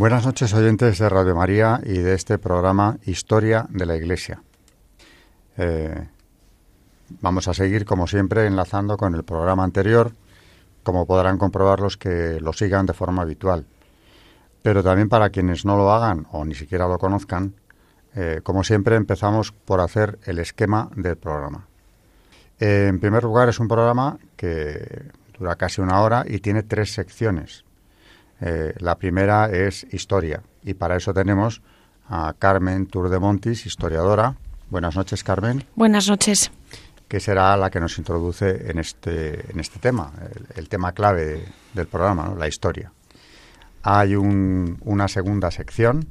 Buenas noches oyentes de Radio María y de este programa Historia de la Iglesia. Eh, vamos a seguir, como siempre, enlazando con el programa anterior, como podrán comprobar los que lo sigan de forma habitual. Pero también para quienes no lo hagan o ni siquiera lo conozcan, eh, como siempre empezamos por hacer el esquema del programa. Eh, en primer lugar, es un programa que dura casi una hora y tiene tres secciones. Eh, la primera es historia y para eso tenemos a Carmen Tour de Montis, historiadora. Buenas noches, Carmen. Buenas noches. Que será la que nos introduce en este, en este tema, el, tema clave del programa, la historia. Hay una segunda sección,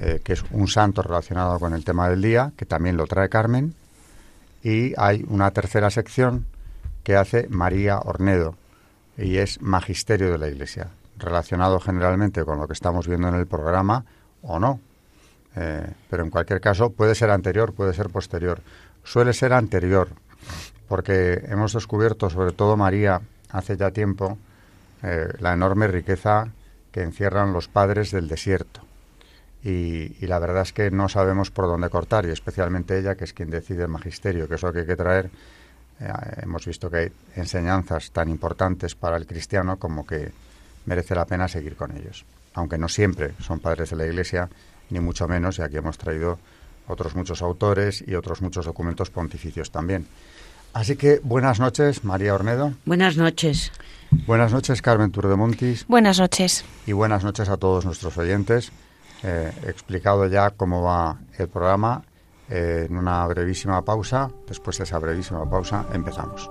eh, que es un santo relacionado con el tema del día, que también lo trae Carmen. Y hay una tercera sección que hace María Ornedo, y es Magisterio de la Iglesia relacionado generalmente con lo que estamos viendo en el programa o no. Eh, pero en cualquier caso puede ser anterior, puede ser posterior. Suele ser anterior, porque hemos descubierto, sobre todo María, hace ya tiempo, eh, la enorme riqueza que encierran los padres del desierto. Y, la verdad es que no sabemos por dónde cortar, y especialmente ella, que es quien decide el magisterio, que es lo que hay que traer. Eh, hemos visto que hay enseñanzas tan importantes para el cristiano como que merece la pena seguir con ellos. Aunque no siempre son padres de la Iglesia, ni mucho menos, y aquí hemos traído otros muchos autores y otros muchos documentos pontificios también. Así que buenas noches, María Ornedo. Buenas noches. Buenas noches, Carmen Turdemontis. Buenas noches. Y buenas noches a todos nuestros oyentes. Eh, he explicado ya cómo va el programa. Eh, en una brevísima pausa, después de esa brevísima pausa, empezamos.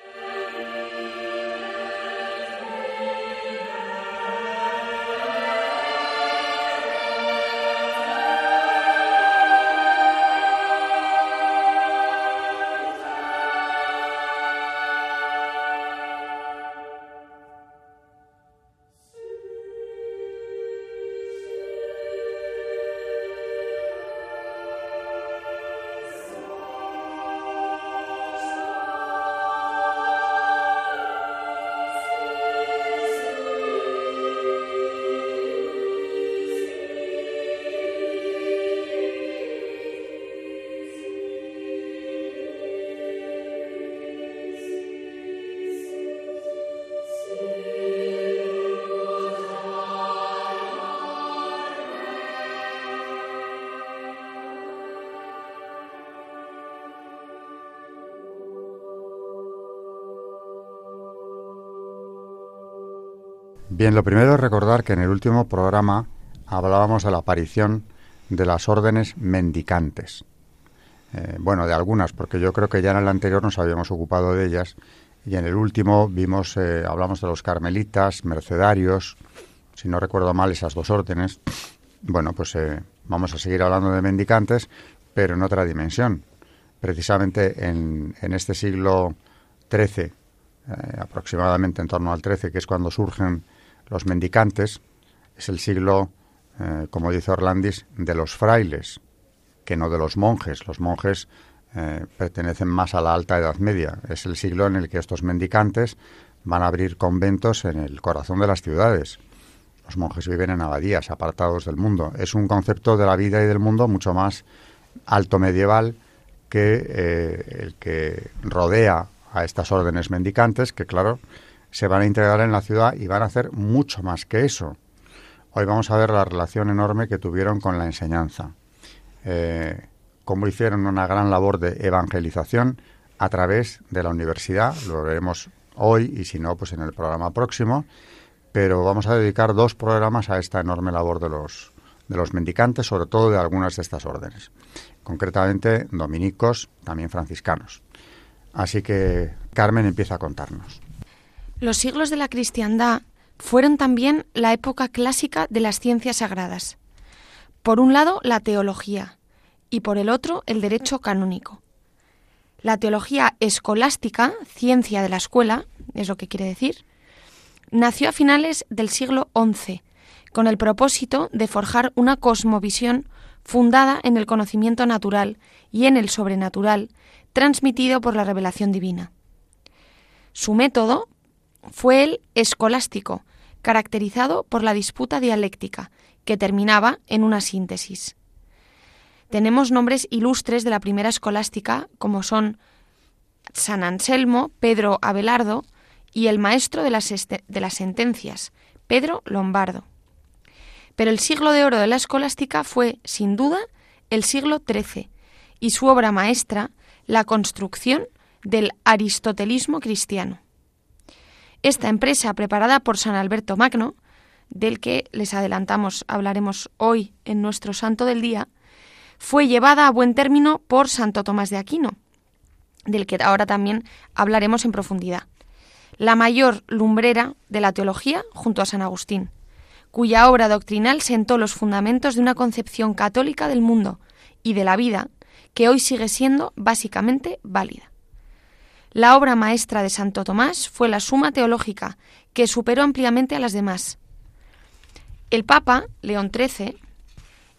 Bien, lo primero es recordar que en el último programa hablábamos de la aparición de las órdenes mendicantes. Eh, bueno, de algunas, porque yo creo que ya en el anterior nos habíamos ocupado de ellas y en el último vimos, eh, hablamos de los carmelitas, mercedarios, si no recuerdo mal esas dos órdenes. Bueno, pues eh, vamos a seguir hablando de mendicantes, pero en otra dimensión. Precisamente en, en este siglo XIII, aproximadamente en torno al XIII, que es cuando surgen los mendicantes es el siglo, eh, como dice Orlandis, de los frailes, que no de los monjes. Los monjes eh, pertenecen más a la alta Edad Media. Es el siglo en el que estos mendicantes van a abrir conventos en el corazón de las ciudades. Los monjes viven en abadías, apartados del mundo. Es un concepto de la vida y del mundo mucho más alto medieval que eh, el que rodea a estas órdenes mendicantes, que claro, se van a integrar en la ciudad y van a hacer mucho más que eso. Hoy vamos a ver la relación enorme que tuvieron con la enseñanza. Eh, cómo hicieron una gran labor de evangelización a través de la universidad, lo veremos hoy y si no, pues en el programa próximo, pero vamos a dedicar dos programas a esta enorme labor de los, de los mendicantes, sobre todo de algunas de estas órdenes, concretamente dominicos, también franciscanos. Así que Carmen empieza a contarnos. Los siglos de la cristiandad fueron también la época clásica de las ciencias sagradas. Por un lado, la teología y por el otro, el derecho canónico. La teología escolástica, ciencia de la escuela, es lo que quiere decir, nació a finales del siglo XI, con el propósito de forjar una cosmovisión fundada en el conocimiento natural y en el sobrenatural, transmitido por la revelación divina. Su método fue el escolástico, caracterizado por la disputa dialéctica, que terminaba en una síntesis. Tenemos nombres ilustres de la primera escolástica, como son San Anselmo, Pedro Abelardo y el maestro de las, de las sentencias, Pedro Lombardo. Pero el siglo de oro de la escolástica fue, sin duda, el siglo XIII, y su obra maestra, la construcción del aristotelismo cristiano. Esta empresa, preparada por San Alberto Magno, del que les adelantamos hablaremos hoy en nuestro Santo del Día, fue llevada a buen término por Santo Tomás de Aquino, del que ahora también hablaremos en profundidad. La mayor lumbrera de la teología junto a San Agustín, cuya obra doctrinal sentó los fundamentos de una concepción católica del mundo y de la vida que hoy sigue siendo básicamente válida. La obra maestra de Santo Tomás fue la Suma Teológica, que superó ampliamente a las demás. El Papa, León XIII,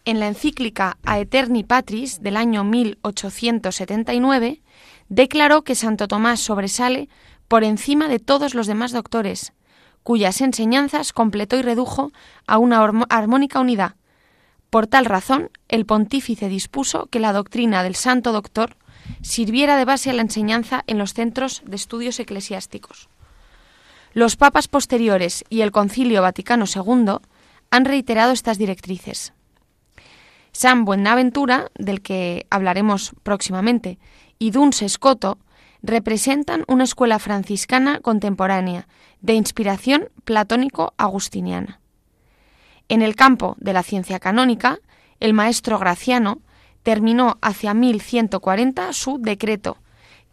en la encíclica Aeterni Patris del año 1879, declaró que Santo Tomás sobresale por encima de todos los demás doctores, cuyas enseñanzas completó y redujo a una armónica unidad. Por tal razón, el pontífice dispuso que la doctrina del Santo Doctor sirviera de base a la enseñanza en los centros de estudios eclesiásticos. Los papas posteriores y el Concilio Vaticano II han reiterado estas directrices. San Buenaventura, del que hablaremos próximamente, y Duns Escoto representan una escuela franciscana contemporánea de inspiración platónico-agustiniana. En el campo de la ciencia canónica, el maestro Graciano terminó hacia 1140 su decreto,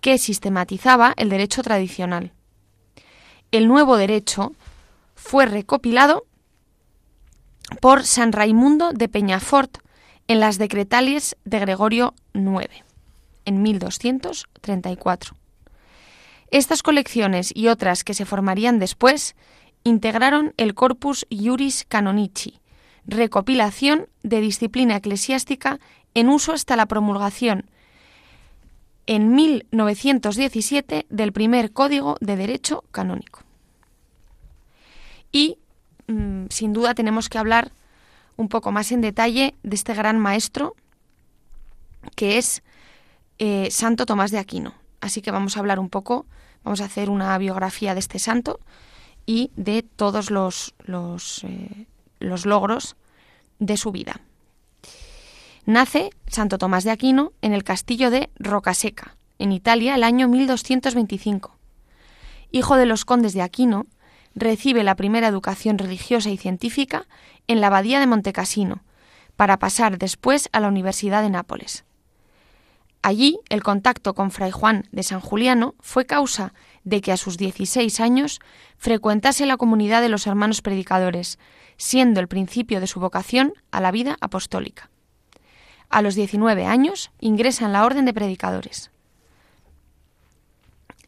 que sistematizaba el derecho tradicional. El nuevo derecho fue recopilado por San Raimundo de Peñafort en las decretales de Gregorio IX, en 1234. Estas colecciones y otras que se formarían después integraron el Corpus Iuris Canonici, recopilación de disciplina eclesiástica en uso hasta la promulgación en 1917 del primer Código de Derecho Canónico. Y, mm, sin duda, tenemos que hablar un poco más en detalle de este gran maestro que es eh, Santo Tomás de Aquino. Así que vamos a hablar un poco, vamos a hacer una biografía de este santo y de todos los, los, eh, los logros de su vida. Nace Santo Tomás de Aquino en el castillo de Rocaseca, en Italia, el año 1225. Hijo de los condes de Aquino, recibe la primera educación religiosa y científica en la abadía de Montecassino, para pasar después a la Universidad de Nápoles. Allí, el contacto con Fray Juan de San Juliano fue causa de que a sus 16 años frecuentase la comunidad de los hermanos predicadores, siendo el principio de su vocación a la vida apostólica. A los 19 años ingresa en la Orden de Predicadores.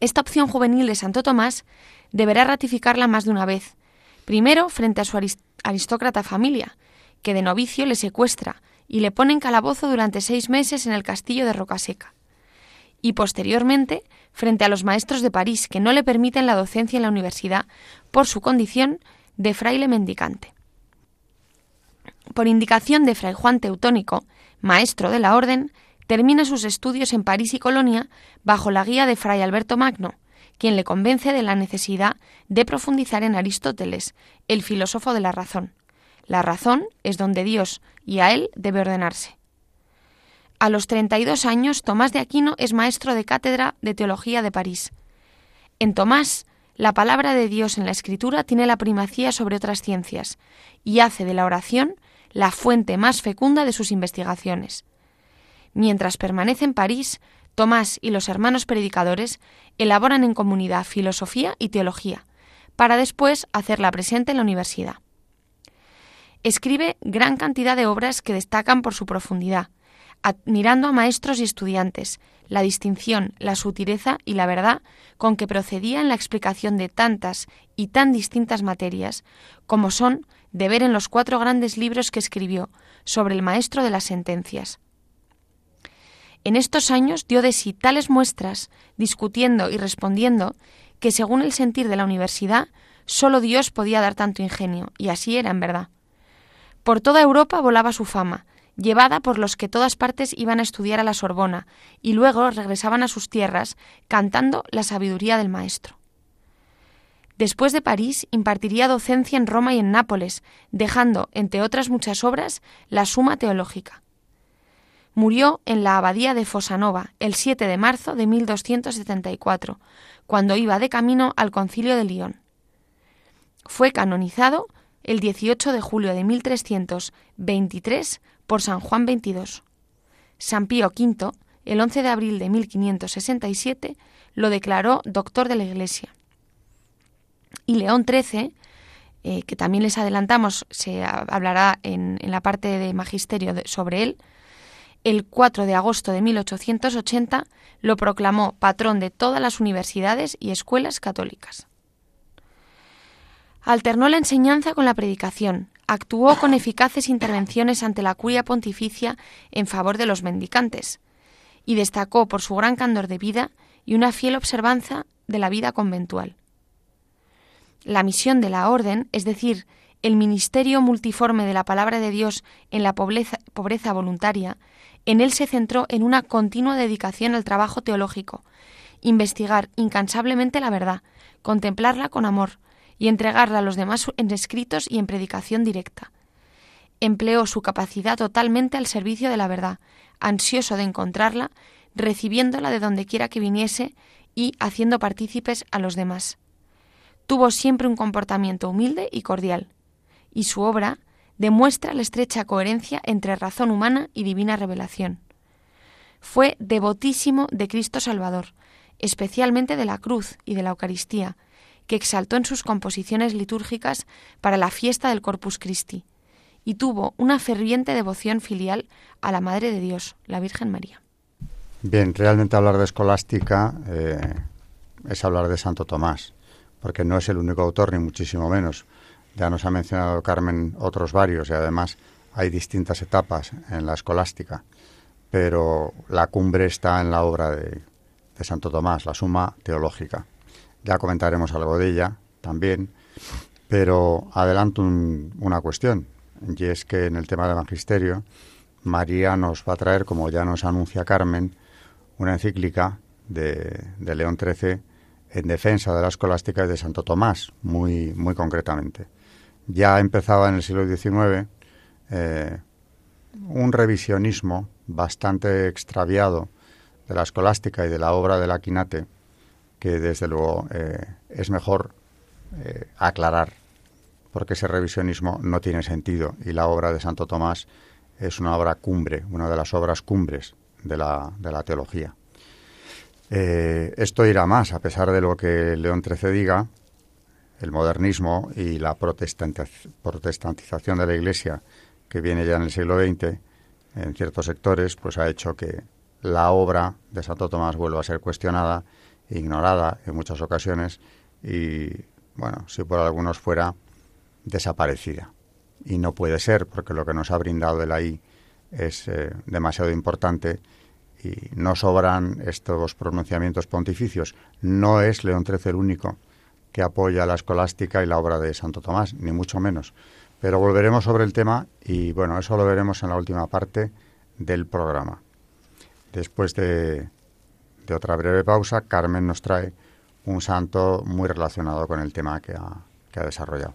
Esta opción juvenil de Santo Tomás deberá ratificarla más de una vez, primero frente a su aristócrata familia, que de novicio le secuestra y le pone en calabozo durante seis meses en el castillo de Rocaseca. y posteriormente frente a los maestros de París que no le permiten la docencia en la universidad por su condición de fraile mendicante. Por indicación de Fray Juan Teutónico, maestro de la orden, termina sus estudios en París y Colonia bajo la guía de Fray Alberto Magno, quien le convence de la necesidad de profundizar en Aristóteles, el filósofo de la razón. La razón es donde Dios y a él debe ordenarse. A los 32 años, Tomás de Aquino es maestro de cátedra de teología de París. En Tomás, la palabra de Dios en la escritura tiene la primacía sobre otras ciencias y hace de la oración la fuente más fecunda de sus investigaciones. Mientras permanece en París, Tomás y los hermanos predicadores elaboran en comunidad filosofía y teología, para después hacerla presente en la universidad. Escribe gran cantidad de obras que destacan por su profundidad, admirando a maestros y estudiantes, la distinción, la sutileza y la verdad con que procedía en la explicación de tantas y tan distintas materias, como son de ver en los cuatro grandes libros que escribió sobre el maestro de las sentencias, en estos años dio de sí tales muestras, discutiendo y respondiendo, que según el sentir de la universidad, sólo Dios podía dar tanto ingenio, y así era en verdad. Por toda Europa volaba su fama, llevada por los que todas partes iban a estudiar a la Sorbona, y luego regresaban a sus tierras cantando la sabiduría del Maestro. Después de París, impartiría docencia en Roma y en Nápoles, dejando, entre otras muchas obras, la Suma Teológica. Murió en la abadía de Fosanova el 7 de marzo de 1274, cuando iba de camino al concilio de Lyon. Fue canonizado el 18 de julio de 1323 por San Juan XXII. San Pío V, el 11 de abril de 1567, lo declaró doctor de la Iglesia. Y León XIII, eh, que también les adelantamos, se hablará en, la parte de magisterio sobre él, el 4 de agosto de 1880 lo proclamó patrón de todas las universidades y escuelas católicas. Alternó la enseñanza con la predicación, actuó con eficaces intervenciones ante la curia pontificia en favor de los mendicantes, y destacó por su gran candor de vida y una fiel observanza de la vida conventual. La misión de la orden, es decir, el ministerio multiforme de la palabra de Dios en la pobreza, voluntaria, en él se centró en una continua dedicación al trabajo teológico, investigar incansablemente la verdad, contemplarla con amor y entregarla a los demás en escritos y en predicación directa. Empleó su capacidad totalmente al servicio de la verdad, ansioso de encontrarla, recibiéndola de donde quiera que viniese y haciendo partícipes a los demás. Tuvo siempre un comportamiento humilde y cordial, y su obra, demuestra la estrecha coherencia entre razón humana y divina revelación. Fue devotísimo de Cristo Salvador, especialmente de la cruz y de la Eucaristía, que exaltó en sus composiciones litúrgicas para la fiesta del Corpus Christi, y tuvo una ferviente devoción filial a la Madre de Dios, la Virgen María. Bien, realmente hablar de escolástica eh, es hablar de Santo Tomás, porque no es el único autor, ni muchísimo menos. Ya nos ha mencionado Carmen otros varios y además hay distintas etapas en la escolástica, pero la cumbre está en la obra de, Santo Tomás, la Suma Teológica. Ya comentaremos algo de ella también, pero adelanto una cuestión, y es que en el tema del magisterio, María nos va a traer, como ya nos anuncia Carmen, una encíclica de, de León XIII en defensa de la escolástica y de Santo Tomás, muy, muy concretamente ya empezaba en el siglo XIX eh, un revisionismo bastante extraviado de la escolástica y de la obra de la Quinate, que desde luego eh, es mejor eh, aclarar, porque ese revisionismo no tiene sentido y la obra de Santo Tomás es una obra cumbre, una de las obras cumbres de la, de la teología. Esto irá más, a pesar de lo que León XIII diga, el modernismo y la protestantización de la Iglesia, que viene ya en el siglo XX, en ciertos sectores, pues ha hecho que la obra de Santo Tomás vuelva a ser cuestionada, ignorada en muchas ocasiones y, bueno, si por algunos fuera, desaparecida. Y no puede ser, porque lo que nos ha brindado el ahí es eh, demasiado importante y no sobran estos pronunciamientos pontificios. No es León XIII el único que apoya la escolástica y la obra de Santo Tomás, ni mucho menos. Pero volveremos sobre el tema y bueno, eso lo veremos en la última parte del programa. Después de, otra breve pausa, Carmen nos trae un santo muy relacionado con el tema que ha desarrollado.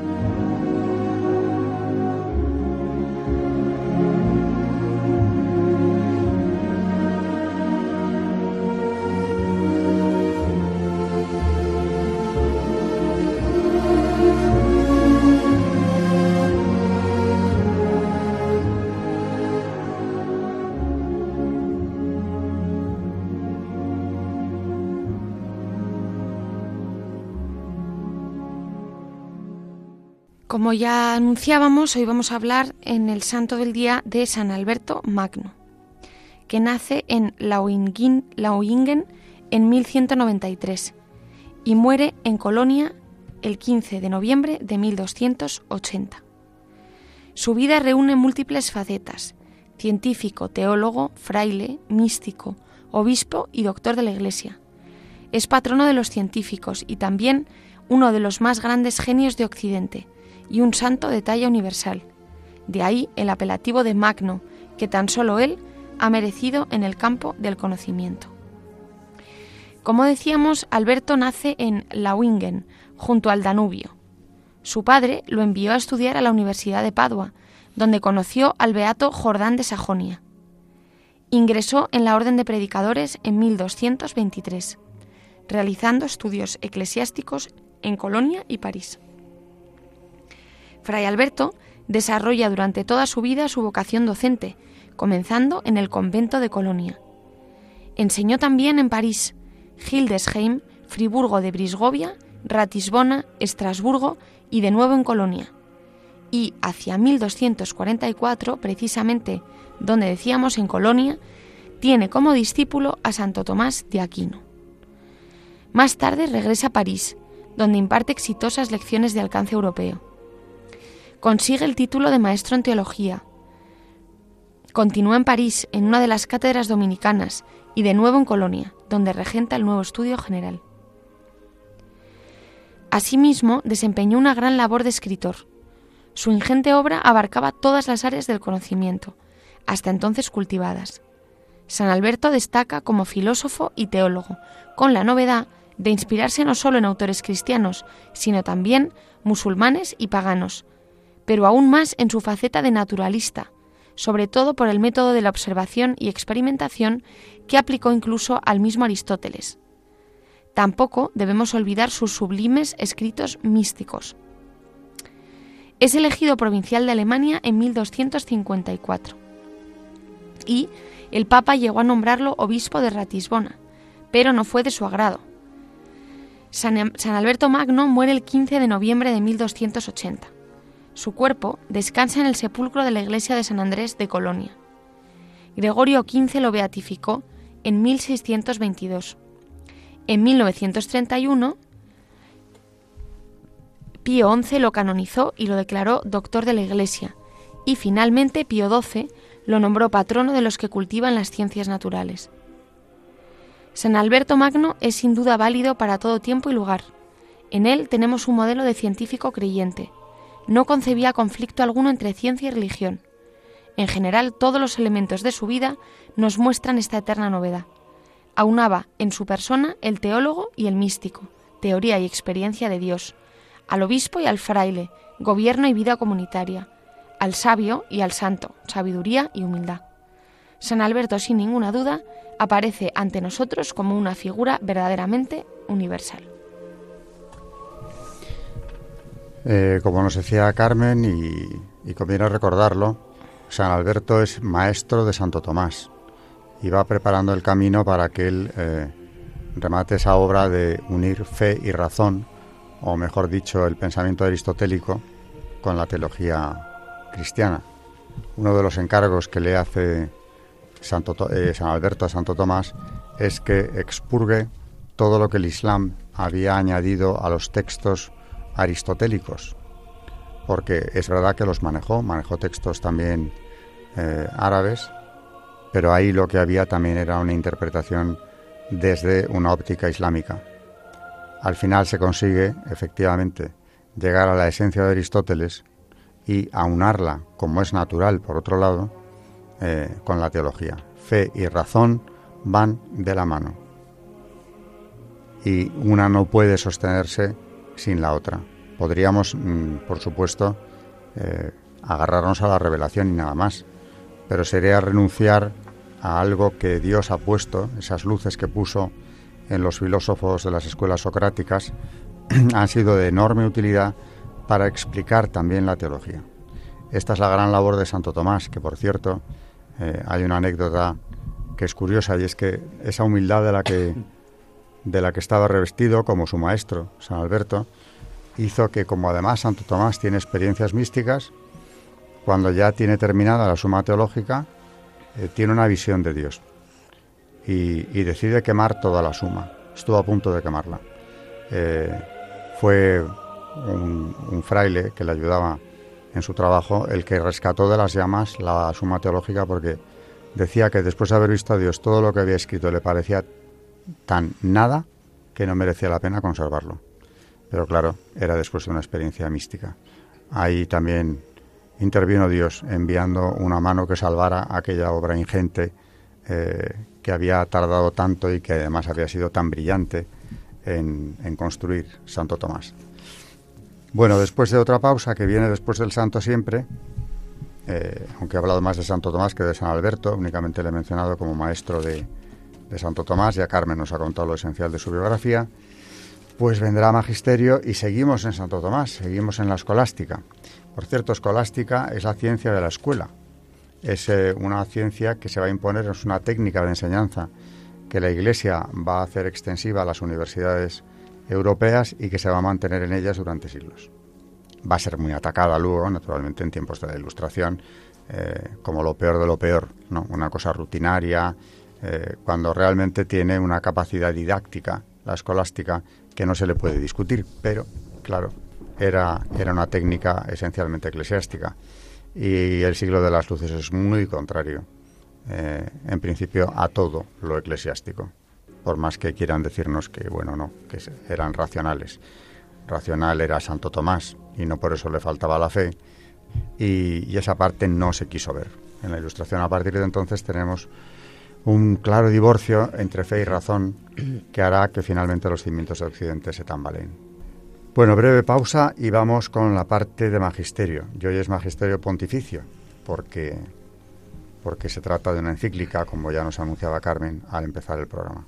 Como ya anunciábamos, hoy vamos a hablar en el santo del día de San Alberto Magno, que nace en Lauingen, en 1193 y muere en Colonia el 15 de noviembre de 1280. Su vida reúne múltiples facetas, científico, teólogo, fraile, místico, obispo y doctor de la Iglesia. Es patrono de los científicos y también uno de los más grandes genios de Occidente, y un santo de talla universal. De ahí el apelativo de Magno, que tan solo él ha merecido en el campo del conocimiento. Como decíamos, Alberto nace en Lauingen, junto al Danubio. Su padre lo envió a estudiar a la Universidad de Padua, donde conoció al beato Jordán de Sajonia. Ingresó en la Orden de Predicadores en 1223, realizando estudios eclesiásticos en Colonia y París. Fray Alberto desarrolla durante toda su vida su vocación docente, comenzando en el convento de Colonia. Enseñó también en París, Hildesheim, Friburgo de Brisgovia, Ratisbona, Estrasburgo y de nuevo en Colonia. Y hacia 1244, precisamente donde decíamos en Colonia, tiene como discípulo a Santo Tomás de Aquino. Más tarde regresa a París, donde imparte exitosas lecciones de alcance europeo consigue el título de maestro en teología. Continúa en París, en una de las cátedras dominicanas, y de nuevo en Colonia, donde regenta el nuevo estudio general. Asimismo, desempeñó una gran labor de escritor. Su ingente obra abarcaba todas las áreas del conocimiento, hasta entonces cultivadas. San Alberto destaca como filósofo y teólogo, con la novedad de inspirarse no solo en autores cristianos, sino también musulmanes y paganos, pero aún más en su faceta de naturalista, sobre todo por el método de la observación y experimentación que aplicó incluso al mismo Aristóteles. Tampoco debemos olvidar sus sublimes escritos místicos. Es elegido provincial de Alemania en 1254 y el Papa llegó a nombrarlo obispo de Ratisbona, pero no fue de su agrado. San, San Alberto Magno muere el 15 de noviembre de 1280. Su cuerpo descansa en el sepulcro de la iglesia de San Andrés de Colonia. Gregorio XV lo beatificó en 1622. En 1931, Pío XI lo canonizó y lo declaró doctor de la Iglesia, y finalmente Pío XII lo nombró patrono de los que cultivan las ciencias naturales. San Alberto Magno es sin duda válido para todo tiempo y lugar. En él tenemos un modelo de científico creyente. No concebía conflicto alguno entre ciencia y religión. En general, todos los elementos de su vida nos muestran esta eterna novedad. Aunaba en su persona el teólogo y el místico, teoría y experiencia de Dios, al obispo y al fraile, gobierno y vida comunitaria, al sabio y al santo, sabiduría y humildad. San Alberto, sin ninguna duda, aparece ante nosotros como una figura verdaderamente universal. Eh, como nos decía Carmen, y, conviene recordarlo, San Alberto es maestro de Santo Tomás y va preparando el camino para que él eh, remate esa obra de unir fe y razón, o mejor dicho, el pensamiento aristotélico con la teología cristiana. Uno de los encargos que le hace eh, San Alberto a Santo Tomás es que expurgue todo lo que el Islam había añadido a los textos aristotélicos, porque es verdad que los manejó, manejó textos también eh, árabes, pero ahí lo que había también era una interpretación desde una óptica islámica. Al final se consigue, efectivamente, llegar a la esencia de Aristóteles y aunarla, como es natural, por otro lado, eh, con la teología. Fe y razón van de la mano. Y una no puede sostenerse sin la otra. Podríamos, mm, por supuesto, eh, agarrarnos a la revelación y nada más, pero sería renunciar a algo que Dios ha puesto, esas luces que puso en los filósofos de las escuelas socráticas, han sido de enorme utilidad para explicar también la teología. Esta es la gran labor de Santo Tomás, que por cierto eh, hay una anécdota que es curiosa y es que esa humildad de la que, de la que estaba revestido como su maestro, San Alberto, hizo que como además Santo Tomás tiene experiencias místicas, cuando ya tiene terminada la suma teológica, eh, tiene una visión de Dios y, decide quemar toda la suma. Estuvo a punto de quemarla. Eh, fue un, fraile que le ayudaba en su trabajo el que rescató de las llamas la suma teológica porque decía que después de haber visto a Dios todo lo que había escrito le parecía tan nada que no merecía la pena conservarlo. Pero claro, era después de una experiencia mística. Ahí también intervino Dios enviando una mano que salvara aquella obra ingente eh, que había tardado tanto y que además había sido tan brillante en construir Santo Tomás. Bueno, después de otra pausa que viene después del santo siempre, eh, aunque he hablado más de Santo Tomás que de San Alberto, únicamente le he mencionado como maestro de, de Santo Tomás, ya Carmen nos ha contado lo esencial de su biografía, pues vendrá Magisterio y seguimos en Santo Tomás, seguimos en la escolástica. Por cierto, escolástica es la ciencia de la escuela, es eh, una ciencia que se va a imponer, es una técnica de enseñanza que la Iglesia va a hacer extensiva a las universidades europeas y que se va a mantener en ellas durante siglos. Va a ser muy atacada luego, naturalmente, en tiempos de la Ilustración, eh, como lo peor de lo peor, ¿no? una cosa rutinaria, eh, cuando realmente tiene una capacidad didáctica, la escolástica, que no se le puede discutir, pero, claro, era, era una técnica esencialmente eclesiástica. Y el siglo de las luces es muy contrario, eh, en principio, a todo lo eclesiástico por más que quieran decirnos que, bueno, no, que eran racionales. Racional era Santo Tomás y no por eso le faltaba la fe y, esa parte no se quiso ver. En la ilustración a partir de entonces tenemos un claro divorcio entre fe y razón que hará que finalmente los cimientos de Occidente se tambaleen. Bueno, breve pausa y vamos con la parte de magisterio. Y hoy es magisterio pontificio, porque, porque se trata de una encíclica, como ya nos anunciaba Carmen al empezar el programa.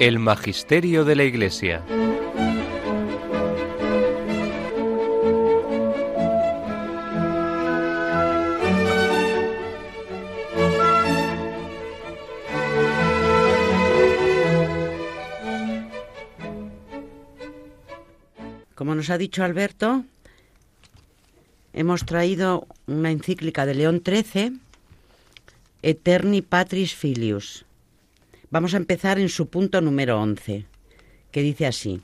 El Magisterio de la Iglesia. Como nos ha dicho Alberto, hemos traído una encíclica de León XIII, Eterni Patris Filius. Vamos a empezar en su punto número 11, que dice así.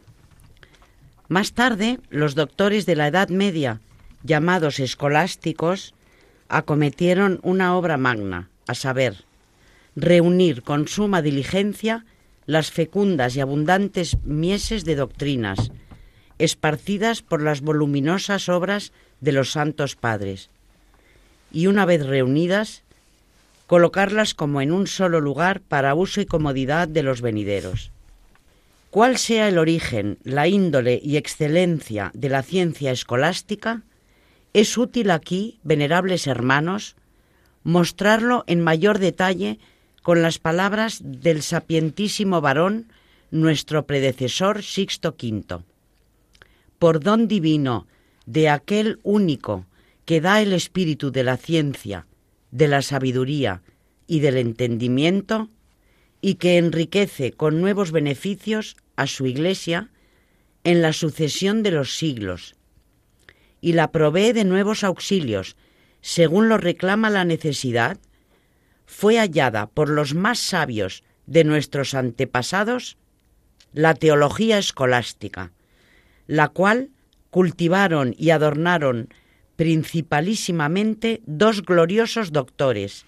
Más tarde, los doctores de la Edad Media, llamados escolásticos, acometieron una obra magna, a saber, reunir con suma diligencia las fecundas y abundantes mieses de doctrinas, esparcidas por las voluminosas obras de los santos padres, y una vez reunidas, colocarlas como en un solo lugar para uso y comodidad de los venideros. Cuál sea el origen, la índole y excelencia de la ciencia escolástica, es útil aquí, venerables hermanos, mostrarlo en mayor detalle con las palabras del sapientísimo varón, nuestro predecesor Sixto V por don divino de aquel único que da el espíritu de la ciencia, de la sabiduría y del entendimiento, y que enriquece con nuevos beneficios a su Iglesia en la sucesión de los siglos, y la provee de nuevos auxilios, según lo reclama la necesidad, fue hallada por los más sabios de nuestros antepasados la teología escolástica, la cual cultivaron y adornaron principalísimamente dos gloriosos doctores,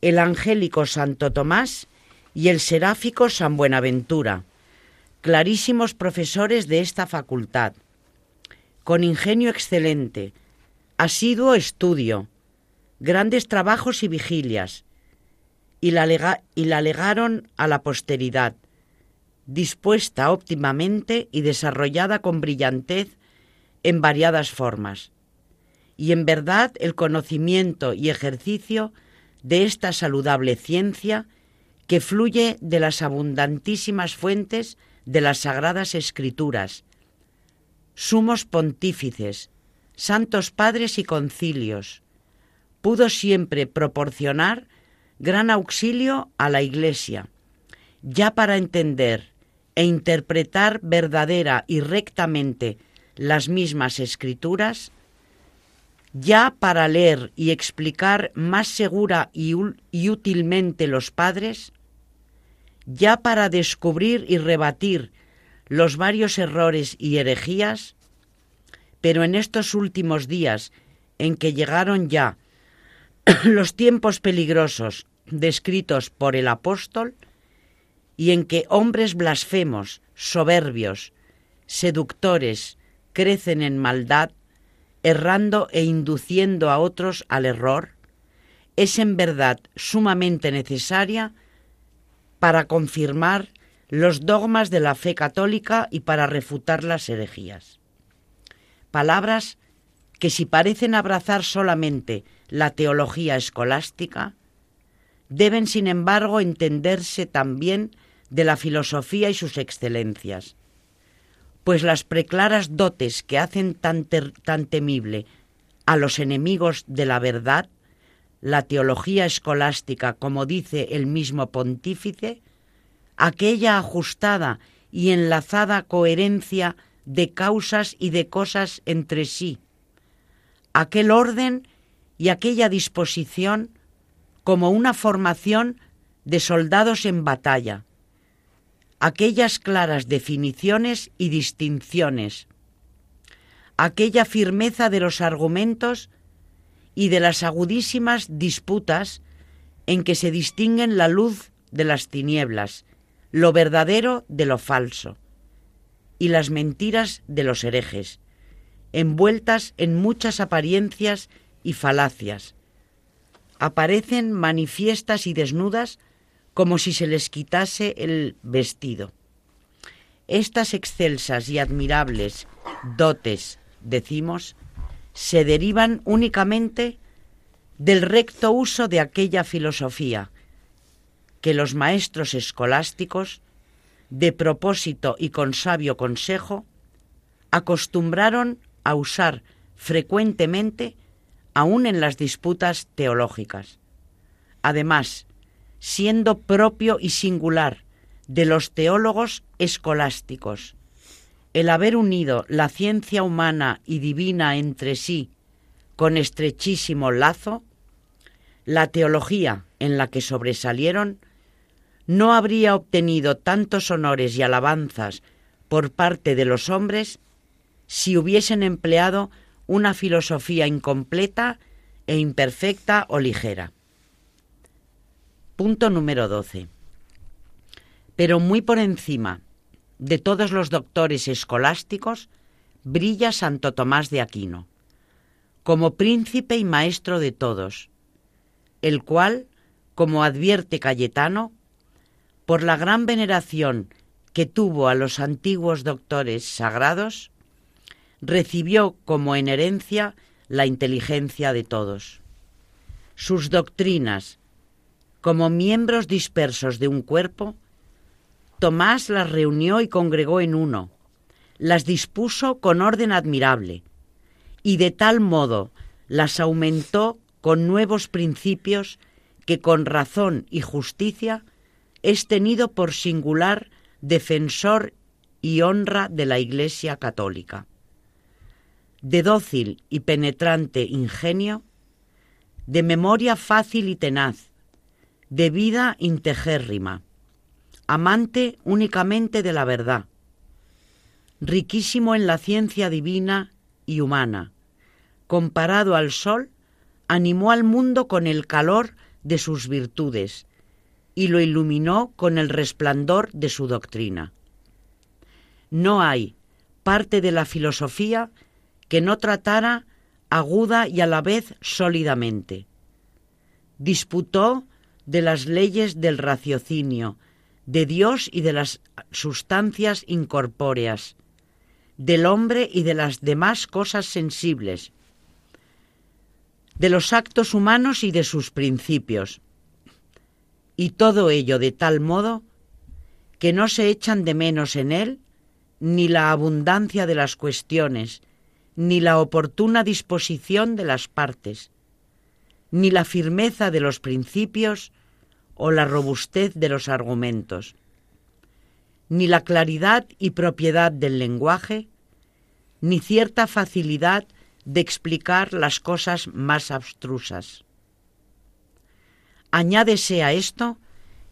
el angélico Santo Tomás y el seráfico San Buenaventura, clarísimos profesores de esta facultad, con ingenio excelente, asiduo estudio, grandes trabajos y vigilias, y la, y la legaron a la posteridad, dispuesta óptimamente y desarrollada con brillantez en variadas formas. Y en verdad el conocimiento y ejercicio de esta saludable ciencia que fluye de las abundantísimas fuentes de las sagradas escrituras, sumos pontífices, santos padres y concilios, pudo siempre proporcionar gran auxilio a la Iglesia, ya para entender e interpretar verdadera y rectamente las mismas escrituras, ya para leer y explicar más segura y, y, útilmente los padres, ya para descubrir y rebatir los varios errores y herejías, pero en estos últimos días en que llegaron ya los tiempos peligrosos descritos por el apóstol, y en que hombres blasfemos, soberbios, seductores, crecen en maldad, errando e induciendo a otros al error, es en verdad sumamente necesaria para confirmar los dogmas de la fe católica y para refutar las herejías. Palabras que si parecen abrazar solamente la teología escolástica, deben sin embargo entenderse también de la filosofía y sus excelencias, pues las preclaras dotes que hacen tan, tan temible a los enemigos de la verdad, la teología escolástica, como dice el mismo pontífice, aquella ajustada y enlazada coherencia de causas y de cosas entre sí, aquel orden y aquella disposición como una formación de soldados en batalla, aquellas claras definiciones y distinciones, aquella firmeza de los argumentos y de las agudísimas disputas en que se distinguen la luz de las tinieblas, lo verdadero de lo falso, y las mentiras de los herejes, envueltas en muchas apariencias y falacias. Aparecen manifiestas y desnudas como si se les quitase el vestido. Estas excelsas y admirables dotes, decimos, se derivan únicamente del recto uso de aquella filosofía que los maestros escolásticos de propósito y con sabio consejo, acostumbraron a usar frecuentemente aún en las disputas teológicas. Además, siendo propio y singular de los teólogos escolásticos, el haber unido la ciencia humana y divina entre sí con estrechísimo lazo, la teología en la que sobresalieron no habría obtenido tantos honores y alabanzas por parte de los hombres si hubiesen empleado una filosofía incompleta e imperfecta o ligera. Punto número 12. Pero muy por encima de todos los doctores escolásticos brilla Santo Tomás de Aquino, como príncipe y maestro de todos, el cual, como advierte Cayetano, por la gran veneración que tuvo a los antiguos doctores sagrados, recibió como en herencia la inteligencia de todos. Sus doctrinas, como miembros dispersos de un cuerpo, Tomás las reunió y congregó en uno, las dispuso con orden admirable, y de tal modo las aumentó con nuevos principios que con razón y justicia es tenido por singular defensor y honra de la Iglesia católica. De dócil y penetrante ingenio, de memoria fácil y tenaz, de vida integérrima, amante únicamente de la verdad, riquísimo en la ciencia divina y humana, comparado al sol, animó al mundo con el calor de sus virtudes y lo iluminó con el resplandor de su doctrina. No hay parte de la filosofía que no tratara aguda y a la vez sólidamente. Disputó de las leyes del raciocinio, de Dios y de las sustancias incorpóreas, del hombre y de las demás cosas sensibles, de los actos humanos y de sus principios. Y todo ello de tal modo que no se echan de menos en él ni la abundancia de las cuestiones, ni la oportuna disposición de las partes, ni la firmeza de los principios o la robustez de los argumentos, ni la claridad y propiedad del lenguaje, ni cierta facilidad de explicar las cosas más abstrusas. Añádese a esto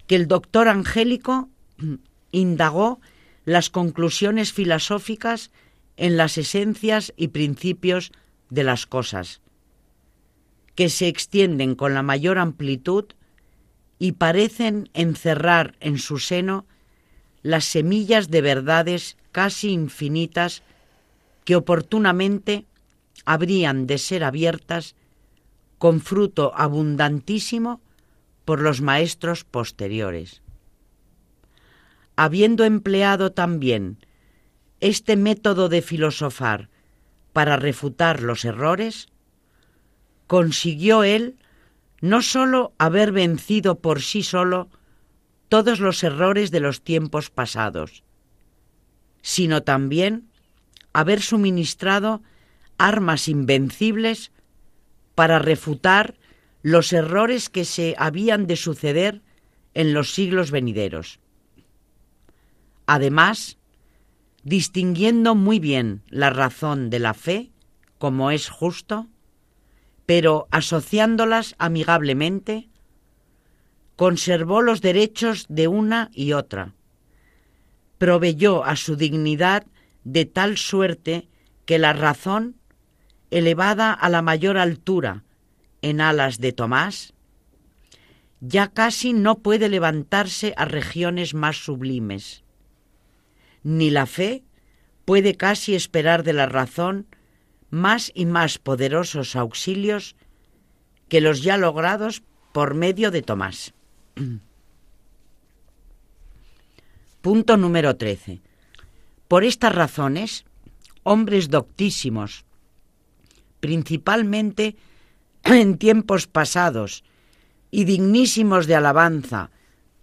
que el doctor Angélico indagó las conclusiones filosóficas en las esencias y principios de las cosas, que se extienden con la mayor amplitud y parecen encerrar en su seno las semillas de verdades casi infinitas que oportunamente habrían de ser abiertas con fruto abundantísimo por los maestros posteriores. Habiendo empleado también este método de filosofar para refutar los errores, consiguió él no sólo haber vencido por sí solo todos los errores de los tiempos pasados, sino también haber suministrado armas invencibles para refutar los errores que se habían de suceder en los siglos venideros. Además, distinguiendo muy bien la razón de la fe, como es justo, pero asociándolas amigablemente, conservó los derechos de una y otra, proveyó a su dignidad de tal suerte que la razón, elevada a la mayor altura en alas de Tomás, ya casi no puede levantarse a regiones más sublimes. Ni la fe puede casi esperar de la razón más y más poderosos auxilios que los ya logrados por medio de Tomás. Punto número 13. Por estas razones, hombres doctísimos, principalmente en tiempos pasados y dignísimos de alabanza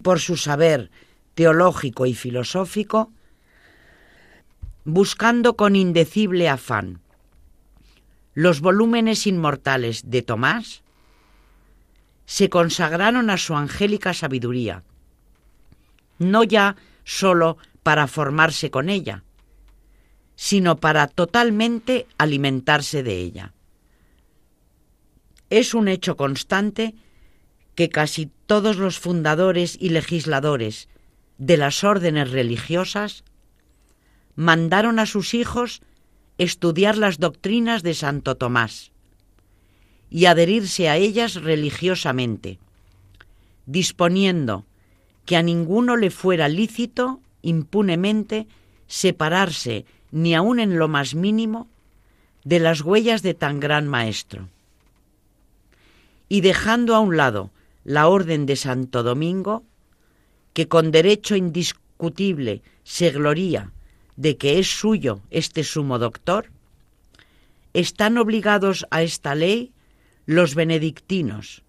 por su saber, teológico y filosófico, buscando con indecible afán los volúmenes inmortales de Tomás, se consagraron a su angélica sabiduría, no ya sólo para formarse con ella, sino para totalmente alimentarse de ella. Es un hecho constante que casi todos los fundadores y legisladores de las órdenes religiosas mandaron a sus hijos estudiar las doctrinas de Santo Tomás y adherirse a ellas religiosamente, disponiendo que a ninguno le fuera lícito impunemente separarse ni aun en lo más mínimo de las huellas de tan gran maestro. Y dejando a un lado la orden de Santo Domingo, que con derecho indiscutible se gloría de que es suyo este sumo doctor, están obligados a esta ley los benedictinos,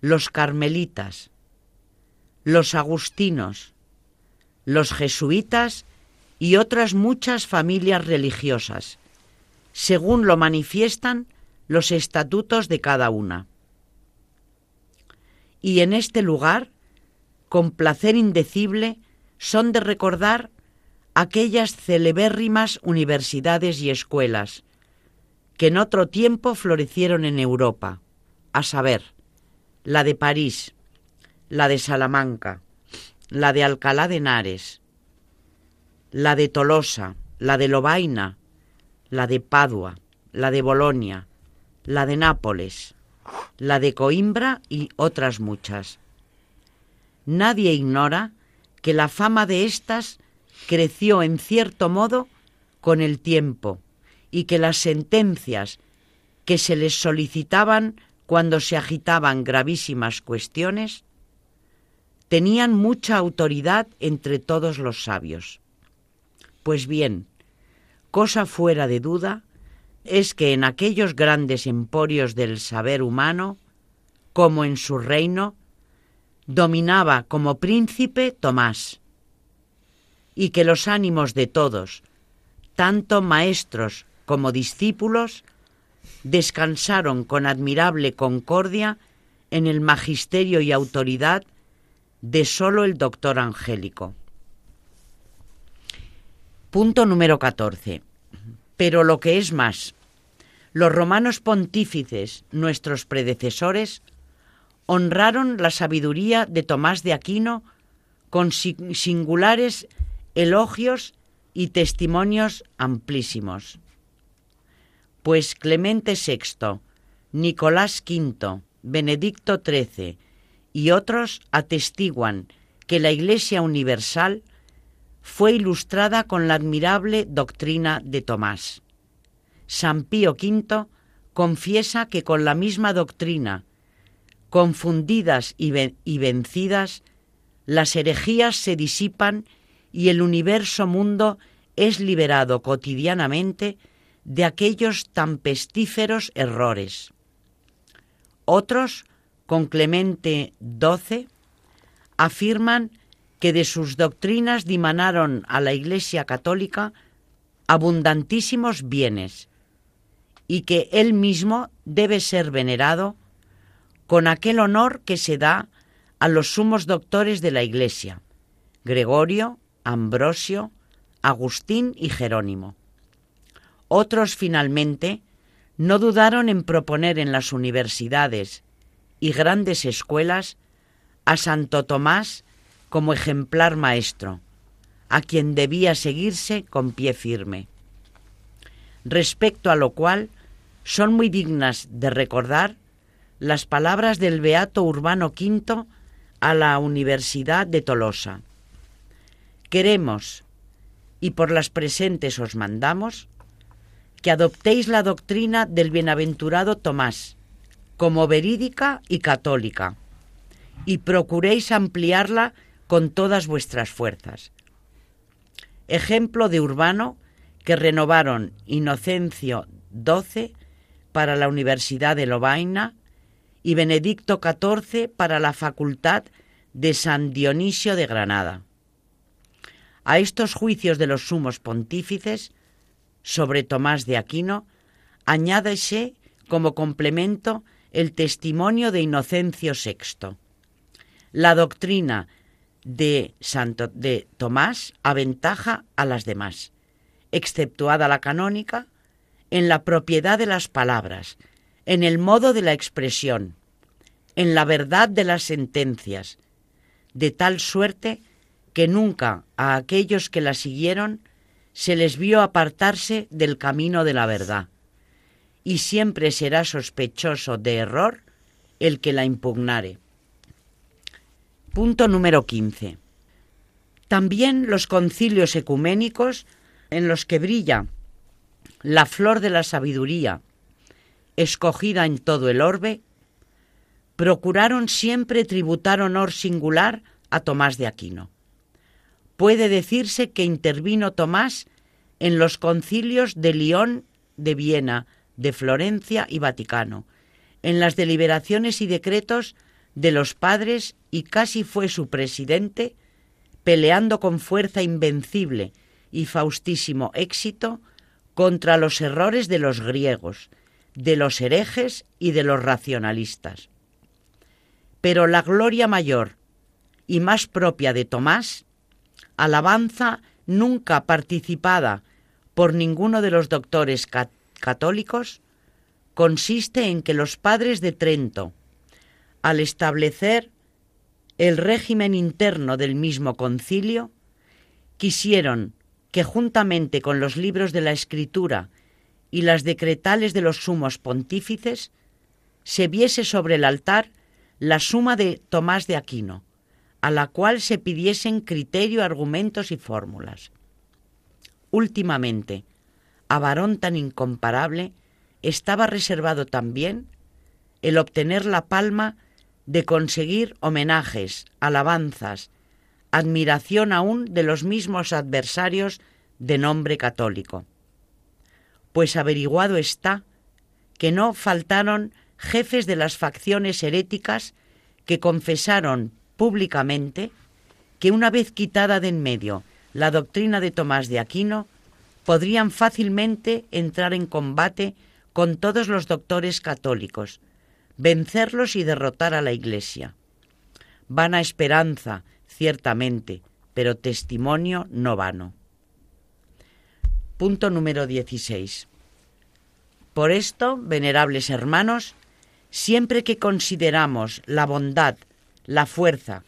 los carmelitas, los agustinos, los jesuitas y otras muchas familias religiosas, según lo manifiestan los estatutos de cada una. Y en este lugar, con placer indecible, son de recordar aquellas celebérrimas universidades y escuelas que en otro tiempo florecieron en Europa, a saber, la de París, la de Salamanca, la de Alcalá de Henares, la de Tolosa, la de Lobaina, la de Padua, la de Bolonia, la de Nápoles, la de Coimbra y otras muchas. Nadie ignora que la fama de éstas creció en cierto modo con el tiempo y que las sentencias que se les solicitaban cuando se agitaban gravísimas cuestiones tenían mucha autoridad entre todos los sabios. Pues bien, cosa fuera de duda es que en aquellos grandes emporios del saber humano, como en su reino, dominaba como príncipe Tomás, y que los ánimos de todos, tanto maestros como discípulos, descansaron con admirable concordia en el magisterio y autoridad de solo el doctor angélico. Punto número 14. Pero lo que es más, los romanos pontífices, nuestros predecesores, honraron la sabiduría de Tomás de Aquino con singulares elogios y testimonios amplísimos. Pues Clemente VI, Nicolás V, Benedicto XIII y otros atestiguan que la Iglesia Universal fue ilustrada con la admirable doctrina de Tomás. San Pío V confiesa que con la misma doctrina, confundidas y, y vencidas, las herejías se disipan y el universo mundo es liberado cotidianamente de aquellos tan pestíferos errores. Otros, con Clemente XII, afirman que de sus doctrinas dimanaron a la Iglesia católica abundantísimos bienes y que él mismo debe ser venerado con aquel honor que se da a los sumos doctores de la Iglesia, Gregorio, Ambrosio, Agustín y Jerónimo. Otros, finalmente, no dudaron en proponer en las universidades y grandes escuelas a Santo Tomás como ejemplar maestro, a quien debía seguirse con pie firme. Respecto a lo cual, son muy dignas de recordar las palabras del beato Urbano V a la Universidad de Tolosa. Queremos, y por las presentes os mandamos, que adoptéis la doctrina del bienaventurado Tomás como verídica y católica, y procuréis ampliarla con todas vuestras fuerzas. Ejemplo de Urbano que renovaron Inocencio XII para la Universidad de Lovaina y Benedicto XIV para la Facultad de San Dionisio de Granada. A estos juicios de los sumos pontífices sobre Tomás de Aquino, añádese como complemento el testimonio de Inocencio VI. La doctrina de Santo de Tomás aventaja a las demás, exceptuada la canónica, en la propiedad de las palabras, en el modo de la expresión, en la verdad de las sentencias, de tal suerte que nunca a aquellos que la siguieron se les vio apartarse del camino de la verdad, y siempre será sospechoso de error el que la impugnare. Punto número 15. También los concilios ecuménicos en los que brilla la flor de la sabiduría, escogida en todo el orbe, procuraron siempre tributar honor singular a Tomás de Aquino. Puede decirse que intervino Tomás en los concilios de León, de Viena, de Florencia y Vaticano, en las deliberaciones y decretos de los padres y casi fue su presidente, peleando con fuerza invencible y faustísimo éxito contra los errores de los griegos, de los herejes y de los racionalistas. Pero la gloria mayor y más propia de Tomás, alabanza nunca participada por ninguno de los doctores católicos, consiste en que los padres de Trento, al establecer el régimen interno del mismo concilio, quisieron que juntamente con los libros de la Escritura y las decretales de los sumos pontífices, se viese sobre el altar la suma de Tomás de Aquino, a la cual se pidiesen criterio, argumentos y fórmulas. Últimamente, a varón tan incomparable, estaba reservado también el obtener la palma de conseguir homenajes, alabanzas, admiración aún de los mismos adversarios de nombre católico. Pues averiguado está que no faltaron jefes de las facciones heréticas que confesaron públicamente que una vez quitada de en medio la doctrina de Tomás de Aquino, podrían fácilmente entrar en combate con todos los doctores católicos, vencerlos y derrotar a la Iglesia. Vana esperanza, ciertamente, pero testimonio no vano. Punto número 16. Por esto, venerables hermanos, siempre que consideramos la bondad, la fuerza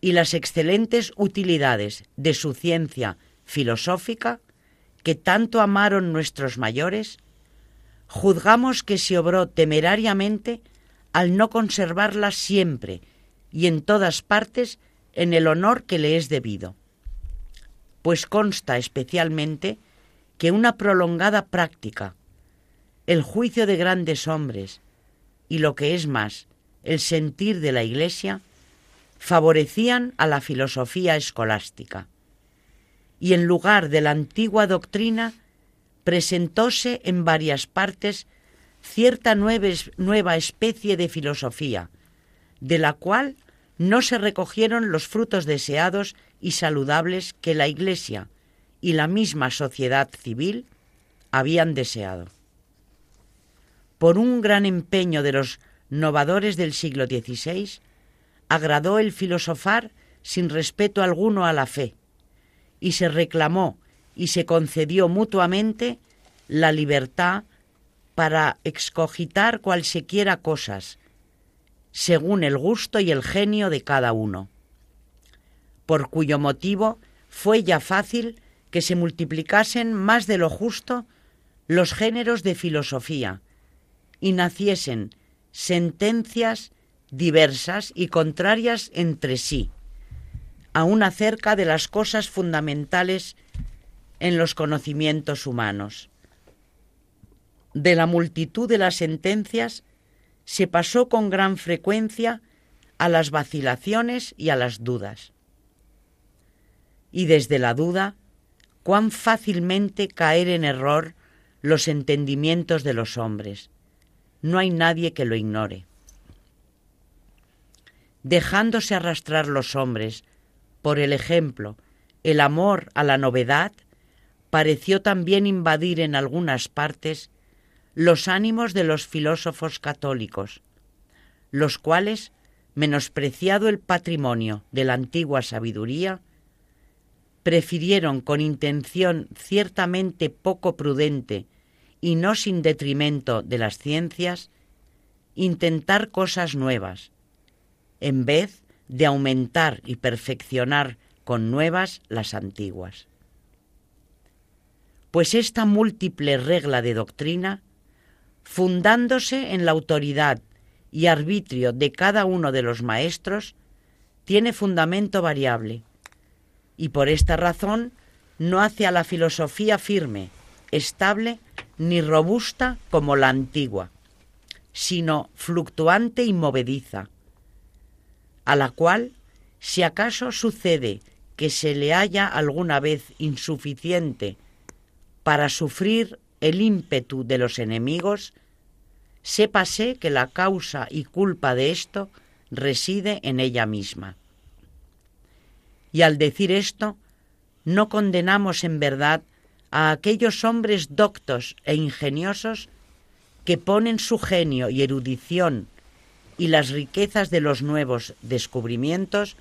y las excelentes utilidades de su ciencia filosófica, que tanto amaron nuestros mayores, juzgamos que se obró temerariamente al no conservarla siempre y en todas partes en el honor que le es debido, pues consta especialmente que una prolongada práctica, el juicio de grandes hombres y lo que es más, el sentir de la Iglesia, favorecían a la filosofía escolástica. Y en lugar de la antigua doctrina, presentóse en varias partes cierta nueva especie de filosofía, de la cual no se recogieron los frutos deseados y saludables que la Iglesia, y la misma sociedad civil habían deseado. Por un gran empeño de los novadores del siglo XVI, agradó el filosofar sin respeto alguno a la fe, y se reclamó y se concedió mutuamente la libertad para excogitar cualsequiera cosas, según el gusto y el genio de cada uno, por cuyo motivo fue ya fácil que se multiplicasen más de lo justo los géneros de filosofía y naciesen sentencias diversas y contrarias entre sí, aún acerca de las cosas fundamentales en los conocimientos humanos. De la multitud de las sentencias se pasó con gran frecuencia a las vacilaciones y a las dudas. Y desde la duda cuán fácilmente caer en error los entendimientos de los hombres. No hay nadie que lo ignore. Dejándose arrastrar los hombres. Por el ejemplo el amor a la novedad pareció también invadir en algunas partes los ánimos de los filósofos católicos, los cuales, menospreciado el patrimonio de la antigua sabiduría, prefirieron con intención ciertamente poco prudente y no sin detrimento de las ciencias, intentar cosas nuevas, en vez de aumentar y perfeccionar con nuevas las antiguas. Pues esta múltiple regla de doctrina, fundándose en la autoridad y arbitrio de cada uno de los maestros, tiene fundamento variable, y por esta razón no hace a la filosofía firme, estable ni robusta como la antigua, sino fluctuante y movediza, a la cual, si acaso sucede que se le haya alguna vez insuficiente para sufrir el ímpetu de los enemigos, sépase que la causa y culpa de esto reside en ella misma. Y al decir esto, no condenamos en verdad a aquellos hombres doctos e ingeniosos que ponen su genio y erudición y las riquezas de los nuevos descubrimientos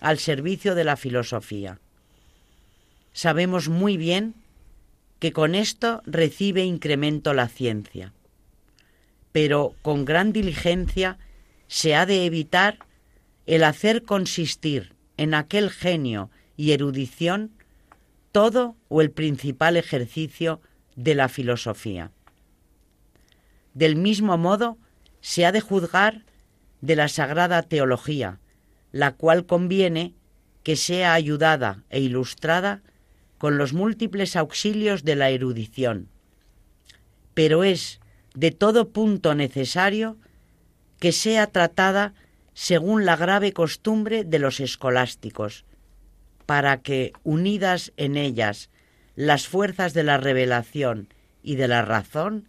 al servicio de la filosofía. Sabemos muy bien que con esto recibe incremento la ciencia, pero con gran diligencia se ha de evitar el hacer consistir en aquel genio y erudición todo o el principal ejercicio de la filosofía. Del mismo modo, se ha de juzgar de la sagrada teología, la cual conviene que sea ayudada e ilustrada con los múltiples auxilios de la erudición. Pero es de todo punto necesario que sea tratada según la grave costumbre de los escolásticos, para que, unidas en ellas las fuerzas de la revelación y de la razón,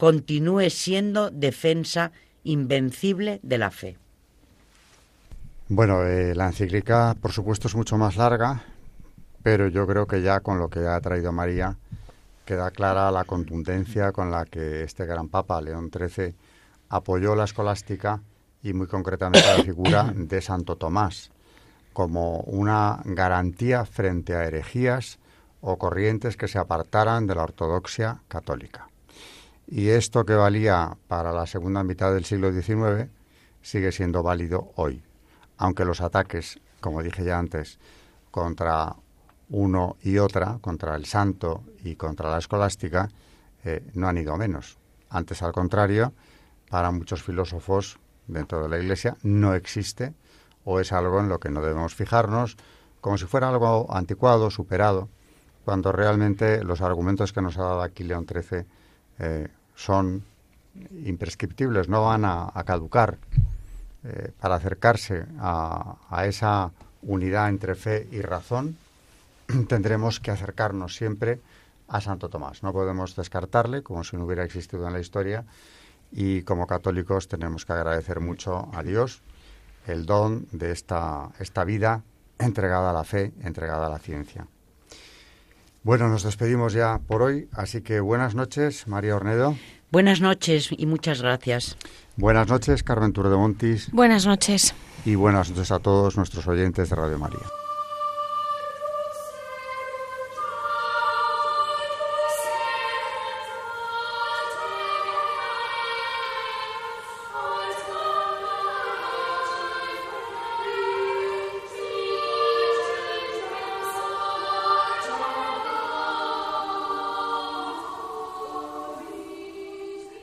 continúe siendo defensa invencible de la fe. Bueno, eh, la encíclica, por supuesto, es mucho más larga, pero yo creo que ya con lo que ha traído María queda clara la contundencia con la que este gran Papa, León XIII, apoyó la escolástica y muy concretamente la figura de Santo Tomás como una garantía frente a herejías o corrientes que se apartaran de la ortodoxia católica. Y esto que valía para la segunda mitad del siglo XIX sigue siendo válido hoy, aunque los ataques, como dije ya antes, contra uno y otra, contra el santo y contra la escolástica, eh, no han ido menos. Antes, al contrario, para muchos filósofos dentro de la Iglesia no existe o es algo en lo que no debemos fijarnos, como si fuera algo anticuado, superado, cuando realmente los argumentos que nos ha dado aquí León XIII son imprescriptibles, no van a, caducar. Eh, para acercarse a, a esa unidad entre fe y razón, tendremos que acercarnos siempre a Santo Tomás. No podemos descartarle como si no hubiera existido en la historia y como católicos tenemos que agradecer mucho a Dios el don de esta, esta vida entregada a la fe, entregada a la ciencia. Bueno, nos despedimos ya por hoy, así que buenas noches, María Ornedo. Buenas noches y muchas gracias. Buenas noches, Carmen Tour de Montis. Buenas noches. Y buenas noches a todos nuestros oyentes de Radio María.